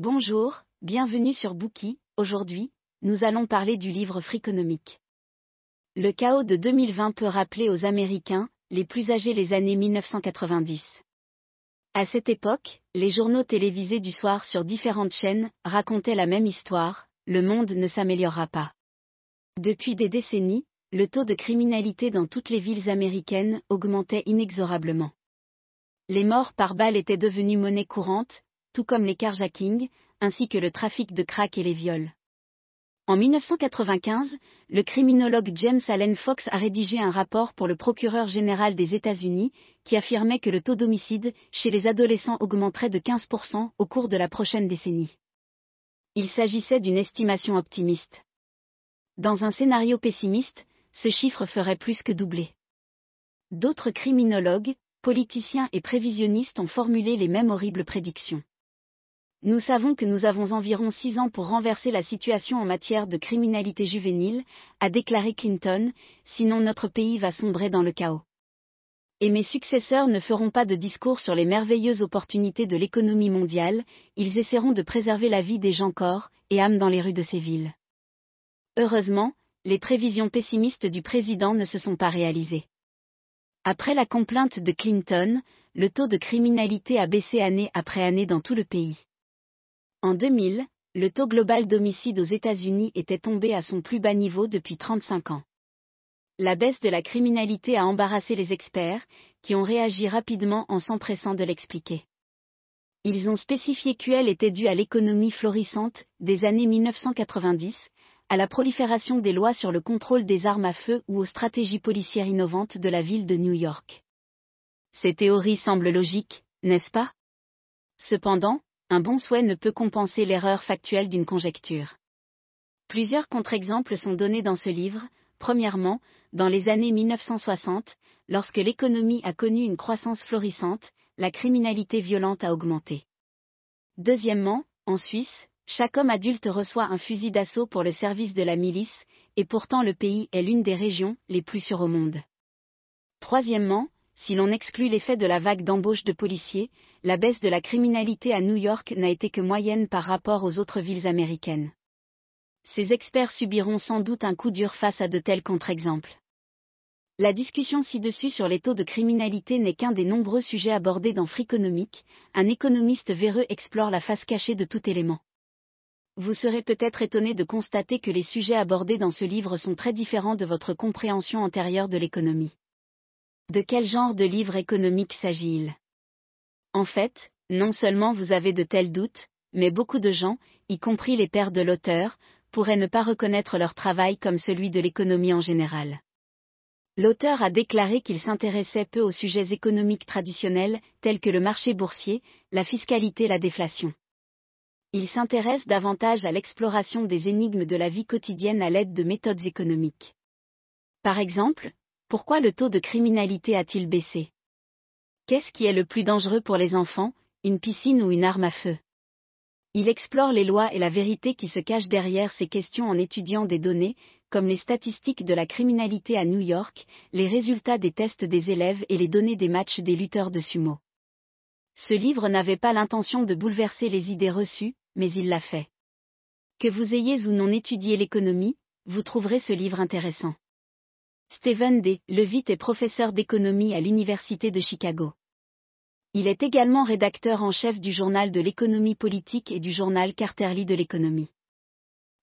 Bonjour, bienvenue sur Bookie. Aujourd'hui, nous allons parler du livre Friconomique. Le chaos de 2020 peut rappeler aux Américains, les plus âgés les années 1990. À cette époque, les journaux télévisés du soir sur différentes chaînes racontaient la même histoire, le monde ne s'améliorera pas. Depuis des décennies, le taux de criminalité dans toutes les villes américaines augmentait inexorablement. Les morts par balle étaient devenus monnaie courante, tout comme les carjackings, ainsi que le trafic de crack et les viols. En 1995, le criminologue James Allen Fox a rédigé un rapport pour le procureur général des États-Unis qui affirmait que le taux d'homicide chez les adolescents augmenterait de 15% au cours de la prochaine décennie. Il s'agissait d'une estimation optimiste. Dans un scénario pessimiste, ce chiffre ferait plus que doubler. D'autres criminologues, politiciens et prévisionnistes ont formulé les mêmes horribles prédictions. Nous savons que nous avons environ six ans pour renverser la situation en matière de criminalité juvénile, a déclaré Clinton, sinon notre pays va sombrer dans le chaos. Et mes successeurs ne feront pas de discours sur les merveilleuses opportunités de l'économie mondiale, ils essaieront de préserver la vie des gens corps et âmes dans les rues de ces villes. Heureusement, les prévisions pessimistes du président ne se sont pas réalisées. Après la complainte de Clinton, le taux de criminalité a baissé année après année dans tout le pays. En 2000, le taux global d'homicide aux États-Unis était tombé à son plus bas niveau depuis 35 ans. La baisse de la criminalité a embarrassé les experts, qui ont réagi rapidement en s'empressant de l'expliquer. Ils ont spécifié qu'elle était due à l'économie florissante des années 1990, à la prolifération des lois sur le contrôle des armes à feu ou aux stratégies policières innovantes de la ville de New York. Ces théories semblent logiques, n'est-ce pas? Cependant, un bon souhait ne peut compenser l'erreur factuelle d'une conjecture. Plusieurs contre-exemples sont donnés dans ce livre. Premièrement, dans les années 1960, lorsque l'économie a connu une croissance florissante, la criminalité violente a augmenté. Deuxièmement, en Suisse, chaque homme adulte reçoit un fusil d'assaut pour le service de la milice, et pourtant le pays est l'une des régions les plus sûres au monde. Troisièmement, si l'on exclut l'effet de la vague d'embauche de policiers, la baisse de la criminalité à New York n'a été que moyenne par rapport aux autres villes américaines. Ces experts subiront sans doute un coup dur face à de tels contre-exemples. La discussion ci-dessus sur les taux de criminalité n'est qu'un des nombreux sujets abordés dans Friconomique, un économiste véreux explore la face cachée de tout élément. Vous serez peut-être étonné de constater que les sujets abordés dans ce livre sont très différents de votre compréhension antérieure de l'économie. De quel genre de livre économique s'agit-il? En fait, non seulement vous avez de tels doutes, mais beaucoup de gens, y compris les pères de l'auteur, pourraient ne pas reconnaître leur travail comme celui de l'économie en général. L'auteur a déclaré qu'il s'intéressait peu aux sujets économiques traditionnels, tels que le marché boursier, la fiscalité et la déflation. Il s'intéresse davantage à l'exploration des énigmes de la vie quotidienne à l'aide de méthodes économiques. Par exemple, pourquoi le taux de criminalité a-t-il baissé? Qu'est-ce qui est le plus dangereux pour les enfants, une piscine ou une arme à feu? Il explore les lois et la vérité qui se cachent derrière ces questions en étudiant des données, comme les statistiques de la criminalité à New York, les résultats des tests des élèves et les données des matchs des lutteurs de sumo. Ce livre n'avait pas l'intention de bouleverser les idées reçues, mais il l'a fait. Que vous ayez ou non étudié l'économie, vous trouverez ce livre intéressant. Stephen D. Levitt est professeur d'économie à l'Université de Chicago. Il est également rédacteur en chef du journal de l'économie politique et du journal Carterly de l'économie.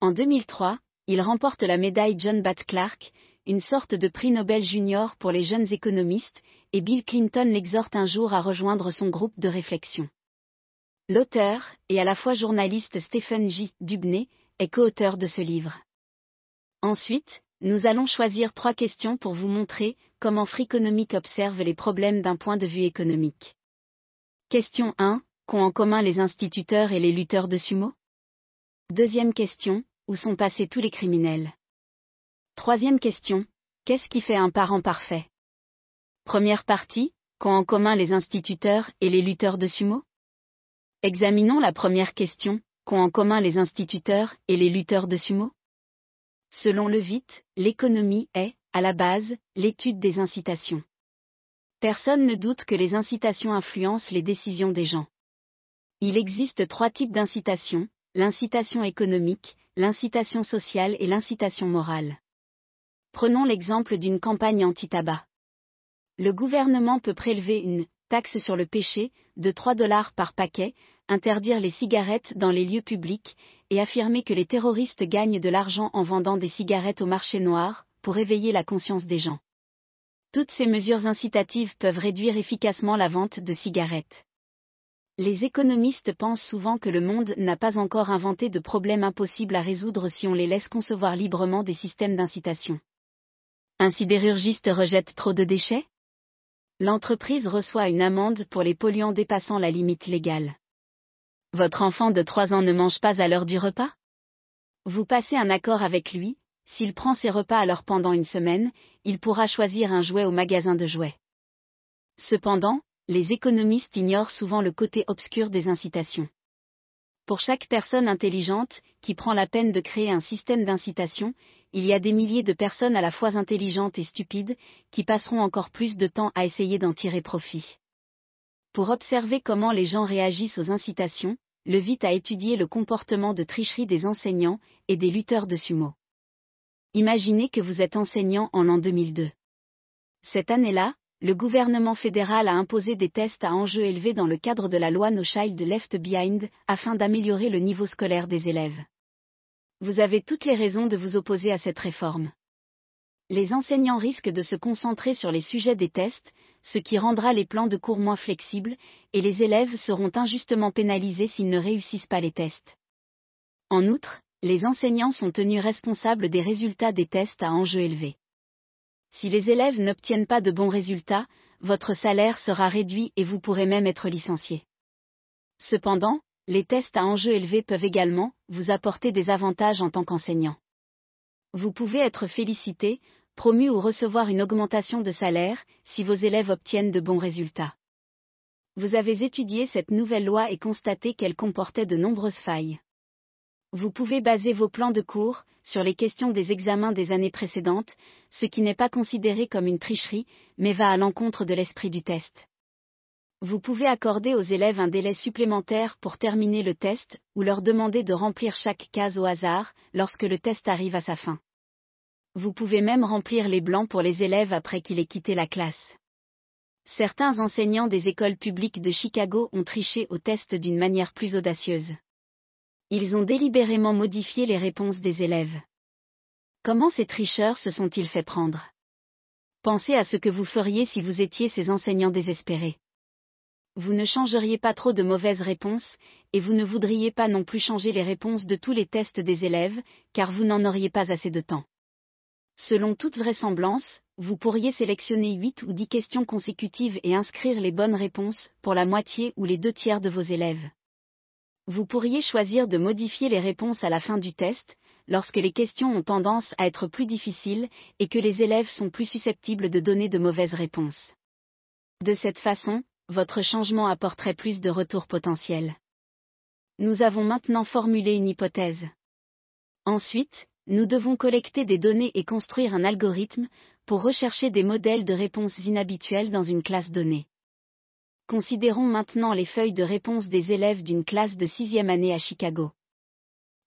En 2003, il remporte la médaille John Bat Clark, une sorte de prix Nobel junior pour les jeunes économistes, et Bill Clinton l'exhorte un jour à rejoindre son groupe de réflexion. L'auteur, et à la fois journaliste Stephen J. Dubney, est co-auteur de ce livre. Ensuite, nous allons choisir trois questions pour vous montrer comment Friconomique observe les problèmes d'un point de vue économique. Question 1. Qu'ont en commun les instituteurs et les lutteurs de sumo? Deuxième question. Où sont passés tous les criminels? Troisième question. Qu'est-ce qui fait un parent parfait? Première partie. Qu'ont en commun les instituteurs et les lutteurs de sumo? Examinons la première question. Qu'ont en commun les instituteurs et les lutteurs de sumo? Selon Levitt, l'économie est, à la base, l'étude des incitations. Personne ne doute que les incitations influencent les décisions des gens. Il existe trois types d'incitation, l'incitation économique, l'incitation sociale et l'incitation morale. Prenons l'exemple d'une campagne anti-tabac. Le gouvernement peut prélever une taxe sur le péché de 3 dollars par paquet, interdire les cigarettes dans les lieux publics et affirmer que les terroristes gagnent de l'argent en vendant des cigarettes au marché noir, pour éveiller la conscience des gens. Toutes ces mesures incitatives peuvent réduire efficacement la vente de cigarettes. Les économistes pensent souvent que le monde n'a pas encore inventé de problèmes impossibles à résoudre si on les laisse concevoir librement des systèmes d'incitation. Un sidérurgiste rejette trop de déchets? L'entreprise reçoit une amende pour les polluants dépassant la limite légale. Votre enfant de 3 ans ne mange pas à l'heure du repas? Vous passez un accord avec lui, s'il prend ses repas à l'heure pendant une semaine, il pourra choisir un jouet au magasin de jouets. Cependant, les économistes ignorent souvent le côté obscur des incitations. Pour chaque personne intelligente, qui prend la peine de créer un système d'incitation, il y a des milliers de personnes à la fois intelligentes et stupides, qui passeront encore plus de temps à essayer d'en tirer profit. Pour observer comment les gens réagissent aux incitations, Levitt a étudié le comportement de tricherie des enseignants et des lutteurs de sumo. Imaginez que vous êtes enseignant en l'an 2002. Cette année-là, le gouvernement fédéral a imposé des tests à enjeux élevés dans le cadre de la loi No Child Left Behind, afin d'améliorer le niveau scolaire des élèves. Vous avez toutes les raisons de vous opposer à cette réforme. Les enseignants risquent de se concentrer sur les sujets des tests, ce qui rendra les plans de cours moins flexibles, et les élèves seront injustement pénalisés s'ils ne réussissent pas les tests. En outre, les enseignants sont tenus responsables des résultats des tests à enjeu élevé. Si les élèves n'obtiennent pas de bons résultats, votre salaire sera réduit et vous pourrez même être licencié. Cependant, les tests à enjeu élevé peuvent également vous apporter des avantages en tant qu'enseignant. Vous pouvez être félicité, promu ou recevoir une augmentation de salaire si vos élèves obtiennent de bons résultats. Vous avez étudié cette nouvelle loi et constaté qu'elle comportait de nombreuses failles. Vous pouvez baser vos plans de cours sur les questions des examens des années précédentes, ce qui n'est pas considéré comme une tricherie, mais va à l'encontre de l'esprit du test. Vous pouvez accorder aux élèves un délai supplémentaire pour terminer le test, ou leur demander de remplir chaque case au hasard, lorsque le test arrive à sa fin. Vous pouvez même remplir les blancs pour les élèves après qu'il ait quitté la classe. Certains enseignants des écoles publiques de Chicago ont triché au test d'une manière plus audacieuse. Ils ont délibérément modifié les réponses des élèves. Comment ces tricheurs se sont-ils fait prendre? Pensez à ce que vous feriez si vous étiez ces enseignants désespérés. Vous ne changeriez pas trop de mauvaises réponses, et vous ne voudriez pas non plus changer les réponses de tous les tests des élèves, car vous n'en auriez pas assez de temps. Selon toute vraisemblance, vous pourriez sélectionner 8 ou 10 questions consécutives et inscrire les bonnes réponses pour la moitié ou les deux tiers de vos élèves. Vous pourriez choisir de modifier les réponses à la fin du test, lorsque les questions ont tendance à être plus difficiles et que les élèves sont plus susceptibles de donner de mauvaises réponses. De cette façon, votre changement apporterait plus de retours potentiels. Nous avons maintenant formulé une hypothèse. Ensuite, nous devons collecter des données et construire un algorithme pour rechercher des modèles de réponses inhabituelles dans une classe donnée. Considérons maintenant les feuilles de réponse des élèves d'une classe de sixième année à Chicago.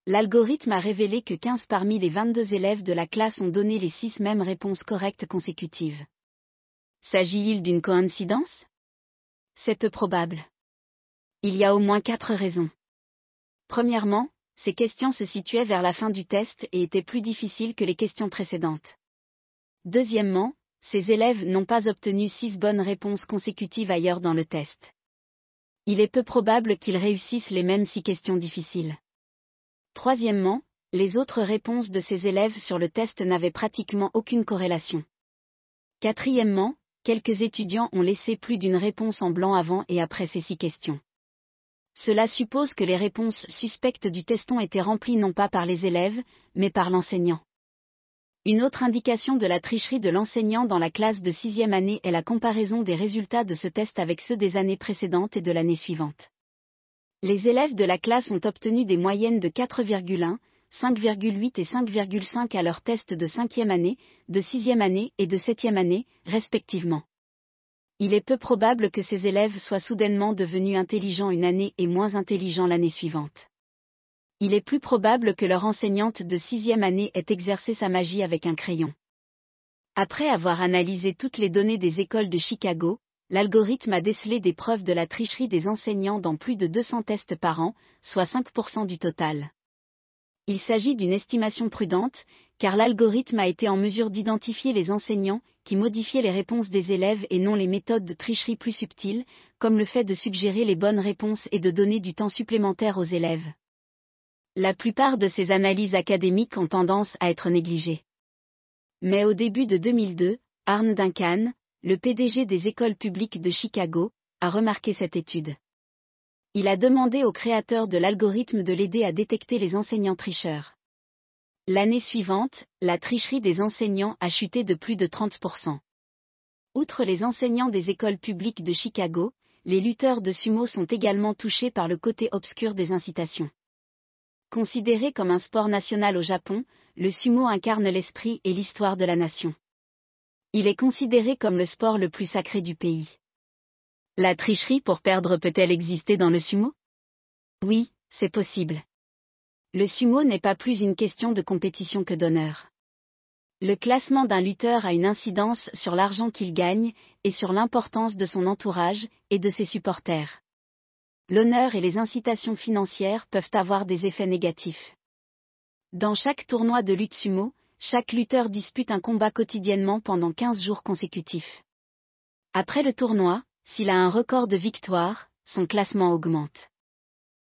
L'algorithme a révélé que 15 parmi les 22 élèves de la classe ont donné les 6 mêmes réponses correctes consécutives. S'agit-il d'une coïncidence? C'est peu probable. Il y a au moins quatre raisons. Premièrement, ces questions se situaient vers la fin du test et étaient plus difficiles que les questions précédentes. Deuxièmement, ces élèves n'ont pas obtenu six bonnes réponses consécutives ailleurs dans le test. Il est peu probable qu'ils réussissent les mêmes six questions difficiles. Troisièmement, les autres réponses de ces élèves sur le test n'avaient pratiquement aucune corrélation. Quatrièmement, quelques étudiants ont laissé plus d'une réponse en blanc avant et après ces six questions. Cela suppose que les réponses suspectes du test ont été remplies non pas par les élèves, mais par l'enseignant. Une autre indication de la tricherie de l'enseignant dans la classe de sixième année est la comparaison des résultats de ce test avec ceux des années précédentes et de l'année suivante. Les élèves de la classe ont obtenu des moyennes de 4,1, 5,8 et 5,5 à leur test de cinquième année, de sixième année et de septième année, respectivement. Il est peu probable que ces élèves soient soudainement devenus intelligents une année et moins intelligents l'année suivante. Il est plus probable que leur enseignante de sixième année ait exercé sa magie avec un crayon. Après avoir analysé toutes les données des écoles de Chicago, l'algorithme a décelé des preuves de la tricherie des enseignants dans plus de 200 tests par an, soit 5% du total. Il s'agit d'une estimation prudente, car l'algorithme a été en mesure d'identifier les enseignants qui modifiaient les réponses des élèves et non les méthodes de tricherie plus subtiles, comme le fait de suggérer les bonnes réponses et de donner du temps supplémentaire aux élèves. La plupart de ces analyses académiques ont tendance à être négligées. Mais au début de 2002, Arne Duncan, le PDG des écoles publiques de Chicago, a remarqué cette étude. Il a demandé au créateur de l'algorithme de l'aider à détecter les enseignants tricheurs. L'année suivante, la tricherie des enseignants a chuté de plus de 30%. Outre les enseignants des écoles publiques de Chicago, les lutteurs de sumo sont également touchés par le côté obscur des incitations. Considéré comme un sport national au Japon, le sumo incarne l'esprit et l'histoire de la nation. Il est considéré comme le sport le plus sacré du pays. La tricherie pour perdre peut-elle exister dans le sumo? Oui, c'est possible. Le sumo n'est pas plus une question de compétition que d'honneur. Le classement d'un lutteur a une incidence sur l'argent qu'il gagne et sur l'importance de son entourage et de ses supporters. L'honneur et les incitations financières peuvent avoir des effets négatifs. Dans chaque tournoi de lutte sumo, chaque lutteur dispute un combat quotidiennement pendant 15 jours consécutifs. Après le tournoi, s'il a un record de victoire, son classement augmente.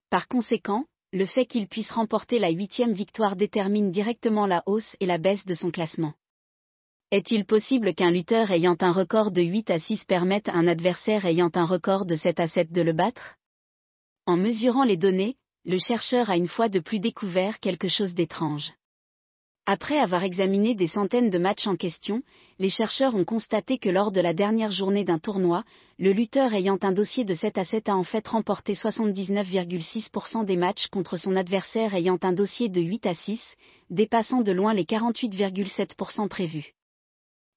Par conséquent, le fait qu'il puisse remporter la huitième victoire détermine directement la hausse et la baisse de son classement. Est-il possible qu'un lutteur ayant un record de 8 à 6 permette à un adversaire ayant un record de 7 à 7 de le battre? En mesurant les données, le chercheur a une fois de plus découvert quelque chose d'étrange. Après avoir examiné des centaines de matchs en question, les chercheurs ont constaté que lors de la dernière journée d'un tournoi, le lutteur ayant un dossier de 7 à 7 a en fait remporté 79,6% des matchs contre son adversaire ayant un dossier de 8 à 6, dépassant de loin les 48,7% prévus.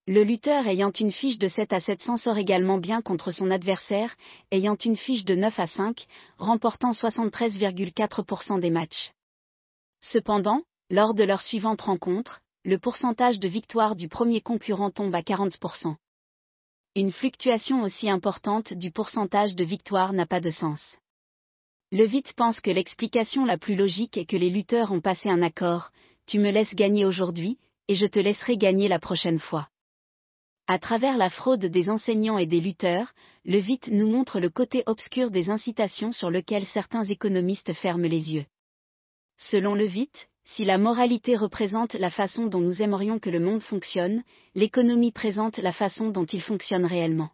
Le lutteur ayant une fiche de 7 à 7 s'en sort également bien contre son adversaire, ayant une fiche de 9 à 5, remportant 73,4% des matchs. Cependant, lors de leur suivante rencontre, le pourcentage de victoire du premier concurrent tombe à 40%. Une fluctuation aussi importante du pourcentage de victoire n'a pas de sens. Levitt pense que l'explication la plus logique est que les lutteurs ont passé un accord, tu me laisses gagner aujourd'hui, et je te laisserai gagner la prochaine fois. À travers la fraude des enseignants et des lutteurs, Levitt nous montre le côté obscur des incitations sur lequel certains économistes ferment les yeux. Selon Levitt, si la moralité représente la façon dont nous aimerions que le monde fonctionne, l'économie présente la façon dont il fonctionne réellement.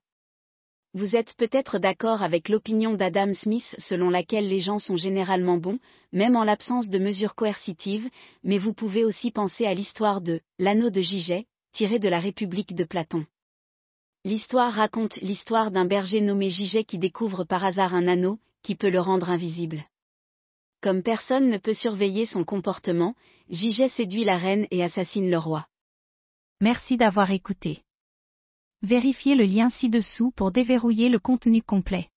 Vous êtes peut-être d'accord avec l'opinion d'Adam Smith selon laquelle les gens sont généralement bons, même en l'absence de mesures coercitives, mais vous pouvez aussi penser à l'histoire de l'anneau de Giget, tiré de la République de Platon. L'histoire raconte l'histoire d'un berger nommé Giget qui découvre par hasard un anneau, qui peut le rendre invisible. Comme personne ne peut surveiller son comportement, Giget séduit la reine et assassine le roi. Merci d'avoir écouté. Vérifiez le lien ci-dessous pour déverrouiller le contenu complet.